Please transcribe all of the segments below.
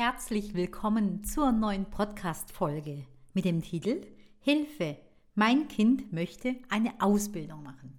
herzlich willkommen zur neuen Podcast-Folge mit dem Titel Hilfe, mein Kind möchte eine Ausbildung machen.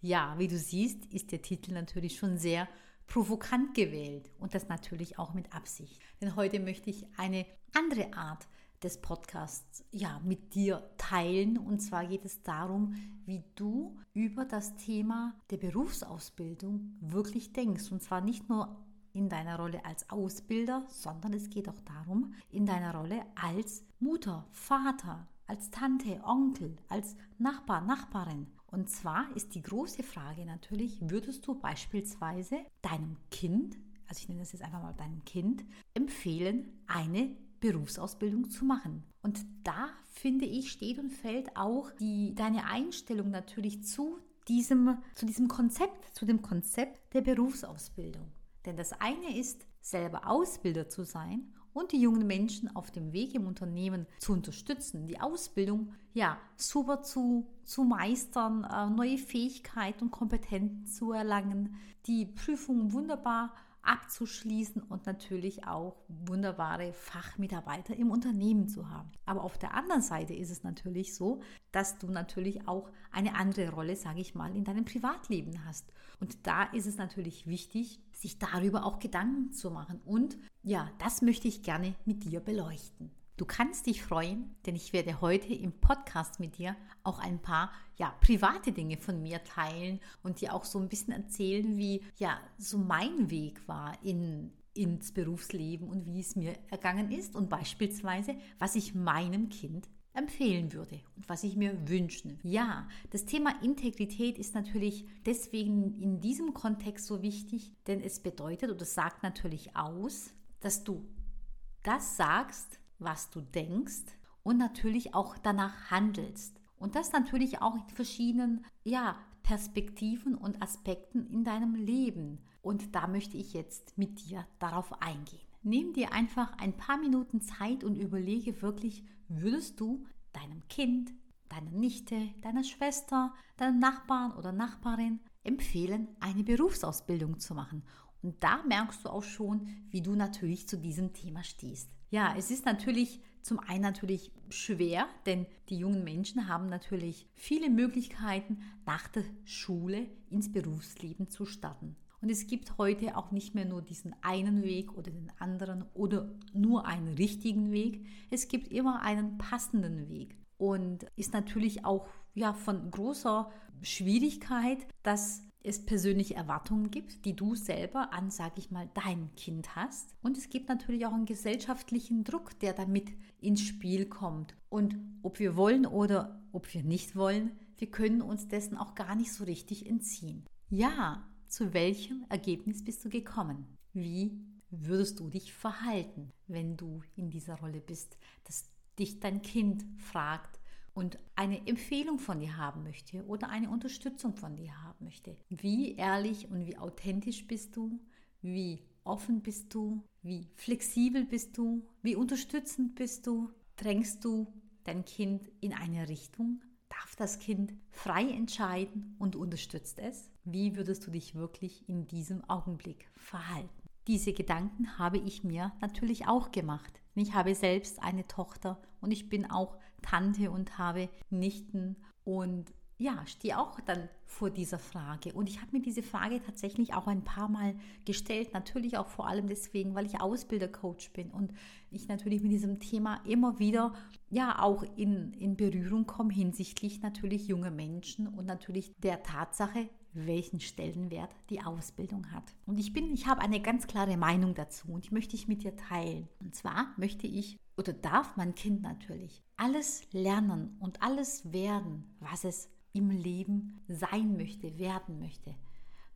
Ja, wie du siehst, ist der Titel natürlich schon sehr provokant gewählt und das natürlich auch mit Absicht. Denn heute möchte ich eine andere Art des Podcasts ja mit dir teilen und zwar geht es darum, wie du über das Thema der Berufsausbildung wirklich denkst und zwar nicht nur in deiner Rolle als Ausbilder, sondern es geht auch darum, in deiner Rolle als Mutter, Vater, als Tante, Onkel, als Nachbar, Nachbarin. Und zwar ist die große Frage natürlich, würdest du beispielsweise deinem Kind, also ich nenne das jetzt einfach mal deinem Kind, empfehlen, eine Berufsausbildung zu machen. Und da finde ich, steht und fällt auch die, deine Einstellung natürlich zu diesem, zu diesem Konzept, zu dem Konzept der Berufsausbildung. Denn das eine ist, selber Ausbilder zu sein und die jungen Menschen auf dem Weg im Unternehmen zu unterstützen, die Ausbildung ja super zu, zu meistern, äh, neue Fähigkeiten und Kompetenzen zu erlangen, die Prüfung wunderbar abzuschließen und natürlich auch wunderbare Fachmitarbeiter im Unternehmen zu haben. Aber auf der anderen Seite ist es natürlich so, dass du natürlich auch eine andere Rolle, sage ich mal, in deinem Privatleben hast. Und da ist es natürlich wichtig, sich darüber auch Gedanken zu machen. Und ja, das möchte ich gerne mit dir beleuchten. Du kannst dich freuen, denn ich werde heute im Podcast mit dir auch ein paar ja, private Dinge von mir teilen und dir auch so ein bisschen erzählen, wie ja so mein Weg war in, ins Berufsleben und wie es mir ergangen ist und beispielsweise, was ich meinem Kind empfehlen würde und was ich mir wünschen. Ja, das Thema Integrität ist natürlich deswegen in diesem Kontext so wichtig, denn es bedeutet oder sagt natürlich aus, dass du das sagst, was du denkst und natürlich auch danach handelst. Und das natürlich auch in verschiedenen ja, Perspektiven und Aspekten in deinem Leben. Und da möchte ich jetzt mit dir darauf eingehen. Nimm dir einfach ein paar Minuten Zeit und überlege wirklich, würdest du deinem Kind, deiner Nichte, deiner Schwester, deinem Nachbarn oder Nachbarin empfehlen, eine Berufsausbildung zu machen. Und da merkst du auch schon, wie du natürlich zu diesem Thema stehst. Ja, es ist natürlich zum einen natürlich schwer, denn die jungen Menschen haben natürlich viele Möglichkeiten, nach der Schule ins Berufsleben zu starten. Und es gibt heute auch nicht mehr nur diesen einen Weg oder den anderen oder nur einen richtigen Weg. Es gibt immer einen passenden Weg. Und ist natürlich auch ja, von großer Schwierigkeit, dass es persönliche Erwartungen gibt, die du selber an, sag ich mal, dein Kind hast. Und es gibt natürlich auch einen gesellschaftlichen Druck, der damit ins Spiel kommt. Und ob wir wollen oder ob wir nicht wollen, wir können uns dessen auch gar nicht so richtig entziehen. Ja, zu welchem Ergebnis bist du gekommen? Wie würdest du dich verhalten, wenn du in dieser Rolle bist, dass dich dein Kind fragt, und eine Empfehlung von dir haben möchte oder eine Unterstützung von dir haben möchte. Wie ehrlich und wie authentisch bist du? Wie offen bist du? Wie flexibel bist du? Wie unterstützend bist du? Drängst du dein Kind in eine Richtung? Darf das Kind frei entscheiden und unterstützt es? Wie würdest du dich wirklich in diesem Augenblick verhalten? Diese Gedanken habe ich mir natürlich auch gemacht. Ich habe selbst eine Tochter und ich bin auch Tante und habe Nichten und ja, stehe auch dann vor dieser Frage. Und ich habe mir diese Frage tatsächlich auch ein paar Mal gestellt. Natürlich auch vor allem deswegen, weil ich Ausbildercoach bin und ich natürlich mit diesem Thema immer wieder ja auch in, in Berührung komme hinsichtlich natürlich junge Menschen und natürlich der Tatsache, welchen Stellenwert die Ausbildung hat. Und ich bin, ich habe eine ganz klare Meinung dazu und die möchte ich mit dir teilen. Und zwar möchte ich oder darf mein Kind natürlich alles lernen und alles werden, was es im Leben sein möchte, werden möchte.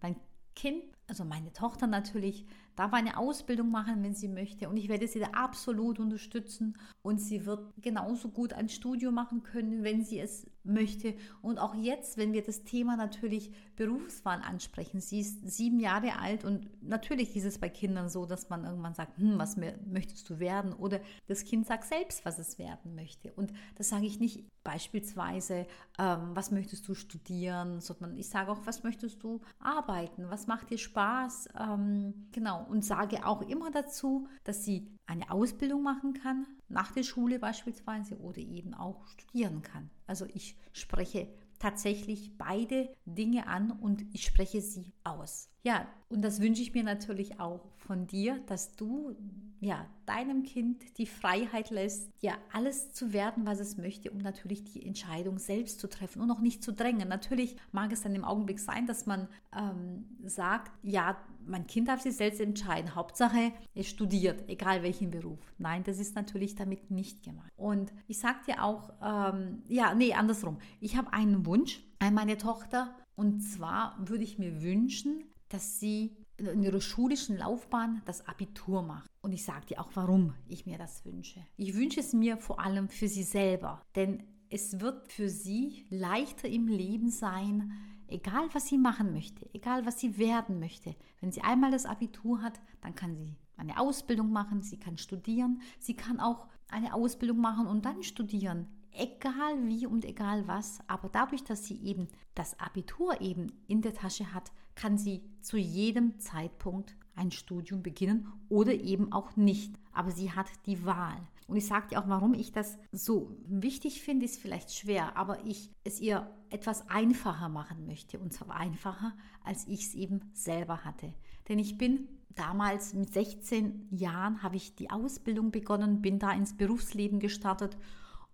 Mein Kind, also meine Tochter natürlich, darf eine Ausbildung machen, wenn sie möchte. Und ich werde sie da absolut unterstützen. Und sie wird genauso gut ein Studium machen können, wenn sie es möchte. Und auch jetzt, wenn wir das Thema natürlich Berufswahl ansprechen. Sie ist sieben Jahre alt und natürlich ist es bei Kindern so, dass man irgendwann sagt, hm, was möchtest du werden? Oder das Kind sagt selbst, was es werden möchte. Und das sage ich nicht beispielsweise, ähm, was möchtest du studieren, sondern ich sage auch, was möchtest du arbeiten? Was macht dir Spaß? Ähm, genau Und sage auch immer dazu, dass sie eine Ausbildung machen kann, nach der Schule beispielsweise, oder eben auch studieren kann. Also ich spreche tatsächlich beide Dinge an und ich spreche sie aus. Ja, und das wünsche ich mir natürlich auch von dir, dass du ja deinem Kind die Freiheit lässt, ja alles zu werden, was es möchte, um natürlich die Entscheidung selbst zu treffen und auch nicht zu drängen. Natürlich mag es dann im Augenblick sein, dass man ähm, sagt, ja, mein Kind darf sich selbst entscheiden. Hauptsache, es studiert, egal welchen Beruf. Nein, das ist natürlich damit nicht gemeint. Und ich sage dir auch, ähm, ja, nee, andersrum. Ich habe einen Wunsch an meine Tochter und zwar würde ich mir wünschen, dass sie in ihrer schulischen Laufbahn das Abitur macht. Und ich sage dir auch, warum ich mir das wünsche. Ich wünsche es mir vor allem für sie selber, denn es wird für sie leichter im Leben sein, egal was sie machen möchte, egal was sie werden möchte. Wenn sie einmal das Abitur hat, dann kann sie eine Ausbildung machen, sie kann studieren, sie kann auch eine Ausbildung machen und dann studieren egal wie und egal was, aber dadurch, dass sie eben das Abitur eben in der Tasche hat, kann sie zu jedem Zeitpunkt ein Studium beginnen oder eben auch nicht. Aber sie hat die Wahl. Und ich sage dir auch, warum ich das so wichtig finde, ist vielleicht schwer, aber ich es ihr etwas einfacher machen möchte. Und zwar einfacher, als ich es eben selber hatte. Denn ich bin damals mit 16 Jahren, habe ich die Ausbildung begonnen, bin da ins Berufsleben gestartet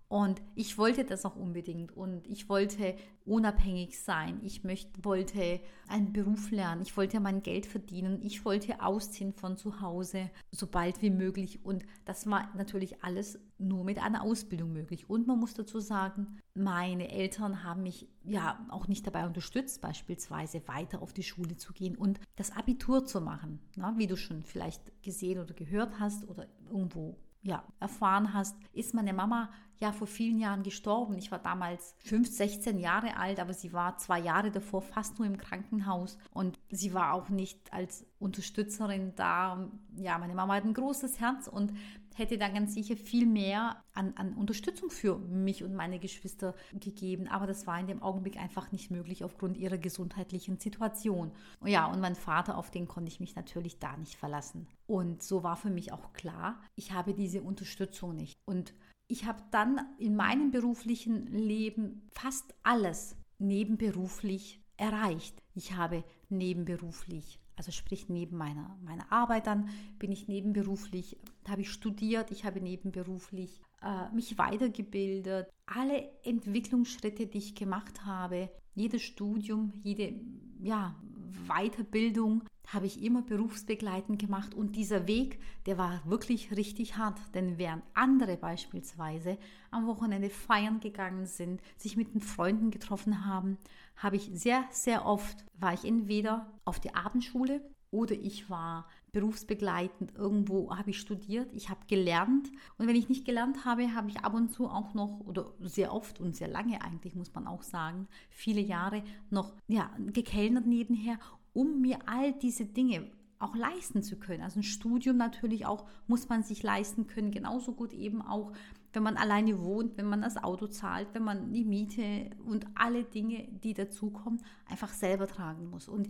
und ich wollte das auch unbedingt und ich wollte unabhängig sein. Ich möchte, wollte einen Beruf lernen. Ich wollte mein Geld verdienen. Ich wollte ausziehen von zu Hause, so bald wie möglich. Und das war natürlich alles nur mit einer Ausbildung möglich. Und man muss dazu sagen, meine Eltern haben mich ja auch nicht dabei unterstützt, beispielsweise weiter auf die Schule zu gehen und das Abitur zu machen. Na, wie du schon vielleicht gesehen oder gehört hast oder irgendwo ja, erfahren hast, ist meine Mama ja vor vielen Jahren gestorben. Ich war damals 5, 16 Jahre alt, aber sie war zwei Jahre davor fast nur im Krankenhaus und sie war auch nicht als Unterstützerin da. Ja, meine Mama hat ein großes Herz und hätte dann ganz sicher viel mehr an, an Unterstützung für mich und meine Geschwister gegeben. Aber das war in dem Augenblick einfach nicht möglich aufgrund ihrer gesundheitlichen Situation. Ja, und mein Vater, auf den konnte ich mich natürlich da nicht verlassen. Und so war für mich auch klar, ich habe diese Unterstützung nicht. Und ich habe dann in meinem beruflichen Leben fast alles nebenberuflich erreicht. Ich habe nebenberuflich, also sprich neben meiner, meiner Arbeit dann, bin ich nebenberuflich, habe ich studiert, ich habe nebenberuflich äh, mich weitergebildet. Alle Entwicklungsschritte, die ich gemacht habe, jedes Studium, jede ja, Weiterbildung habe ich immer berufsbegleitend gemacht und dieser Weg, der war wirklich richtig hart, denn während andere beispielsweise am Wochenende feiern gegangen sind, sich mit den Freunden getroffen haben, habe ich sehr, sehr oft, war ich entweder auf der Abendschule oder ich war berufsbegleitend irgendwo, habe ich studiert, ich habe gelernt und wenn ich nicht gelernt habe, habe ich ab und zu auch noch oder sehr oft und sehr lange eigentlich, muss man auch sagen, viele Jahre noch ja, gekellnert nebenher um mir all diese Dinge auch leisten zu können. Also ein Studium natürlich auch muss man sich leisten können, genauso gut eben auch, wenn man alleine wohnt, wenn man das Auto zahlt, wenn man die Miete und alle Dinge, die dazukommen, einfach selber tragen muss. Und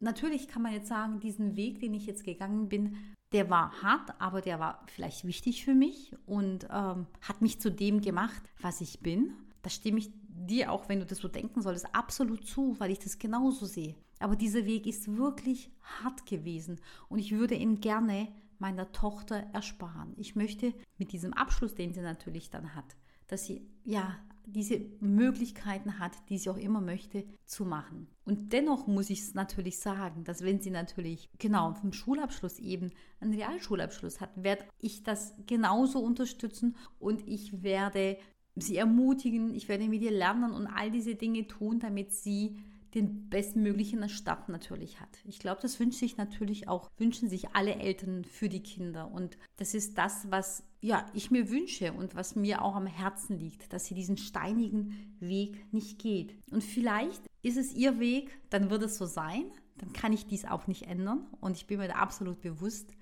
natürlich kann man jetzt sagen, diesen Weg, den ich jetzt gegangen bin, der war hart, aber der war vielleicht wichtig für mich und ähm, hat mich zu dem gemacht, was ich bin. Da stimme ich dir auch, wenn du das so denken solltest, absolut zu, weil ich das genauso sehe. Aber dieser Weg ist wirklich hart gewesen und ich würde ihn gerne meiner Tochter ersparen. Ich möchte mit diesem Abschluss, den sie natürlich dann hat, dass sie ja diese Möglichkeiten hat, die sie auch immer möchte, zu machen. Und dennoch muss ich es natürlich sagen, dass wenn sie natürlich genau vom Schulabschluss eben einen Realschulabschluss hat, werde ich das genauso unterstützen und ich werde sie ermutigen, ich werde mit ihr lernen und all diese Dinge tun, damit sie den bestmöglichen Start natürlich hat. Ich glaube, das wünscht sich natürlich auch, wünschen sich alle Eltern für die Kinder. Und das ist das, was ja, ich mir wünsche und was mir auch am Herzen liegt, dass sie diesen steinigen Weg nicht geht. Und vielleicht ist es ihr Weg, dann wird es so sein, dann kann ich dies auch nicht ändern. Und ich bin mir da absolut bewusst.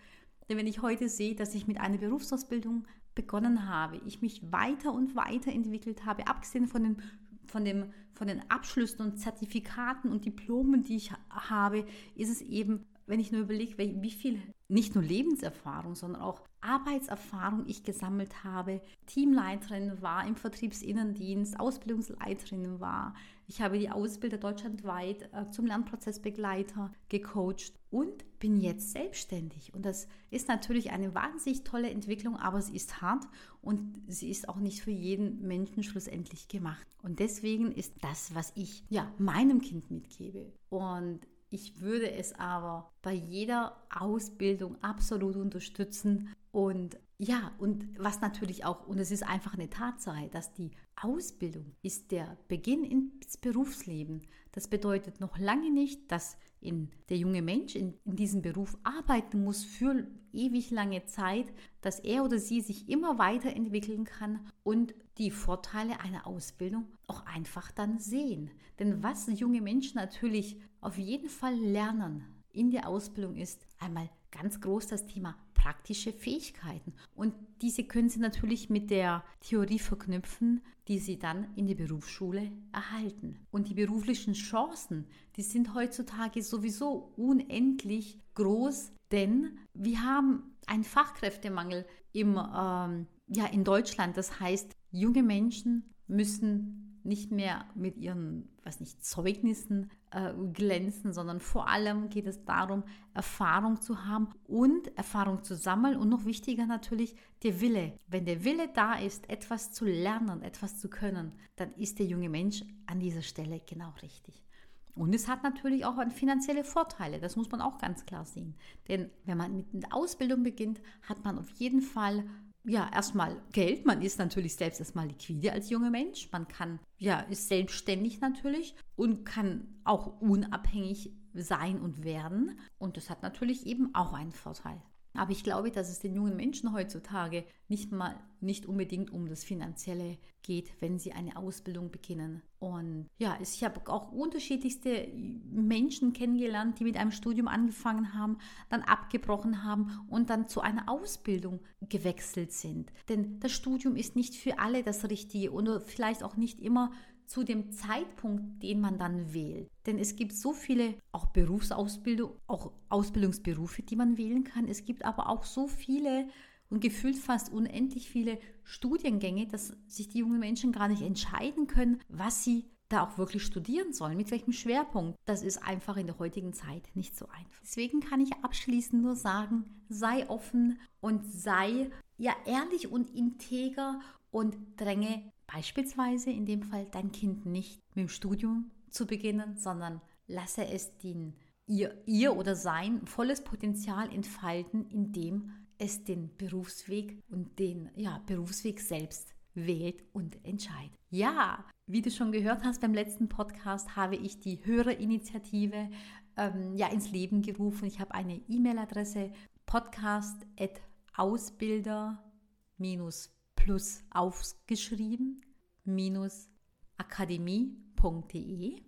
Denn wenn ich heute sehe, dass ich mit einer Berufsausbildung begonnen habe, ich mich weiter und weiter entwickelt habe, abgesehen von den von, dem, von den Abschlüssen und Zertifikaten und Diplomen, die ich habe, ist es eben wenn ich nur überlege, wie viel nicht nur Lebenserfahrung, sondern auch Arbeitserfahrung ich gesammelt habe, Teamleiterin war im Vertriebsinnendienst, Ausbildungsleiterin war. Ich habe die Ausbilder deutschlandweit äh, zum Lernprozessbegleiter gecoacht und bin jetzt selbstständig. Und das ist natürlich eine wahnsinnig tolle Entwicklung, aber sie ist hart und sie ist auch nicht für jeden Menschen schlussendlich gemacht. Und deswegen ist das, was ich ja meinem Kind mitgebe. Und ich würde es aber bei jeder Ausbildung absolut unterstützen. Und ja, und was natürlich auch, und es ist einfach eine Tatsache, dass die Ausbildung ist der Beginn ins Berufsleben. Das bedeutet noch lange nicht, dass in der junge Mensch in, in diesem Beruf arbeiten muss für ewig lange Zeit, dass er oder sie sich immer weiterentwickeln kann und die Vorteile einer Ausbildung auch einfach dann sehen. Denn was junge Menschen natürlich auf jeden Fall lernen in der Ausbildung ist einmal ganz groß das Thema praktische Fähigkeiten. Und diese können Sie natürlich mit der Theorie verknüpfen, die Sie dann in der Berufsschule erhalten. Und die beruflichen Chancen, die sind heutzutage sowieso unendlich groß, denn wir haben einen Fachkräftemangel im, ähm, ja, in Deutschland. Das heißt, junge Menschen müssen nicht mehr mit ihren, was nicht, Zeugnissen äh, glänzen, sondern vor allem geht es darum, Erfahrung zu haben und Erfahrung zu sammeln und noch wichtiger natürlich der Wille. Wenn der Wille da ist, etwas zu lernen, etwas zu können, dann ist der junge Mensch an dieser Stelle genau richtig. Und es hat natürlich auch finanzielle Vorteile, das muss man auch ganz klar sehen. Denn wenn man mit der Ausbildung beginnt, hat man auf jeden Fall ja, erstmal Geld. Man ist natürlich selbst erstmal liquide als junger Mensch. Man kann, ja, ist selbstständig natürlich und kann auch unabhängig sein und werden. Und das hat natürlich eben auch einen Vorteil. Aber ich glaube, dass es den jungen Menschen heutzutage nicht mal nicht unbedingt um das Finanzielle geht, wenn sie eine Ausbildung beginnen. Und ja, ich habe auch unterschiedlichste Menschen kennengelernt, die mit einem Studium angefangen haben, dann abgebrochen haben und dann zu einer Ausbildung gewechselt sind. Denn das Studium ist nicht für alle das Richtige und vielleicht auch nicht immer zu dem Zeitpunkt, den man dann wählt. Denn es gibt so viele auch Berufsausbildung, auch Ausbildungsberufe, die man wählen kann. Es gibt aber auch so viele und gefühlt fast unendlich viele Studiengänge, dass sich die jungen Menschen gar nicht entscheiden können, was sie da auch wirklich studieren sollen, mit welchem Schwerpunkt. Das ist einfach in der heutigen Zeit nicht so einfach. Deswegen kann ich abschließend nur sagen, sei offen und sei ja ehrlich und integer und dränge Beispielsweise in dem Fall dein Kind nicht mit dem Studium zu beginnen, sondern lasse es den, ihr, ihr oder sein volles Potenzial entfalten, indem es den Berufsweg und den ja, Berufsweg selbst wählt und entscheidet. Ja, wie du schon gehört hast beim letzten Podcast, habe ich die Hörerinitiative ähm, ja, ins Leben gerufen. Ich habe eine E-Mail-Adresse podcast.ausbilder- plus aufgeschrieben minus akademie.de.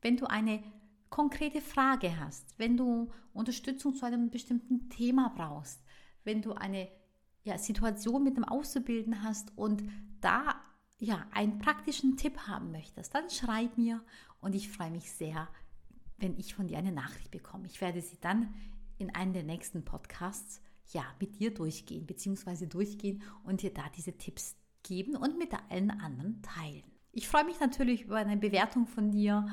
Wenn du eine konkrete Frage hast, wenn du Unterstützung zu einem bestimmten Thema brauchst, wenn du eine ja, Situation mit dem Auszubildenden hast und da ja einen praktischen Tipp haben möchtest, dann schreib mir und ich freue mich sehr, wenn ich von dir eine Nachricht bekomme. Ich werde sie dann in einem der nächsten Podcasts ja, mit dir durchgehen, beziehungsweise durchgehen und dir da diese Tipps geben und mit allen anderen teilen. Ich freue mich natürlich über eine Bewertung von dir,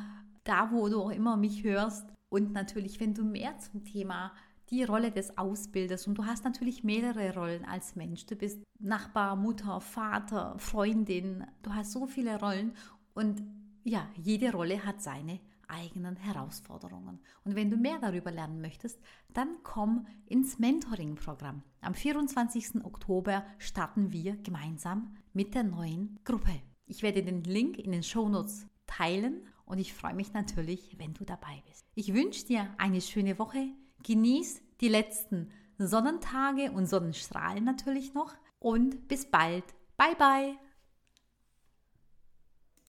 da wo du auch immer mich hörst. Und natürlich, wenn du mehr zum Thema die Rolle des Ausbilders und du hast natürlich mehrere Rollen als Mensch. Du bist Nachbar, Mutter, Vater, Freundin. Du hast so viele Rollen und ja, jede Rolle hat seine eigenen Herausforderungen. Und wenn du mehr darüber lernen möchtest, dann komm ins Mentoring-Programm. Am 24. Oktober starten wir gemeinsam mit der neuen Gruppe. Ich werde den Link in den Shownotes teilen und ich freue mich natürlich, wenn du dabei bist. Ich wünsche dir eine schöne Woche. Genieß die letzten Sonnentage und Sonnenstrahlen natürlich noch und bis bald. Bye bye.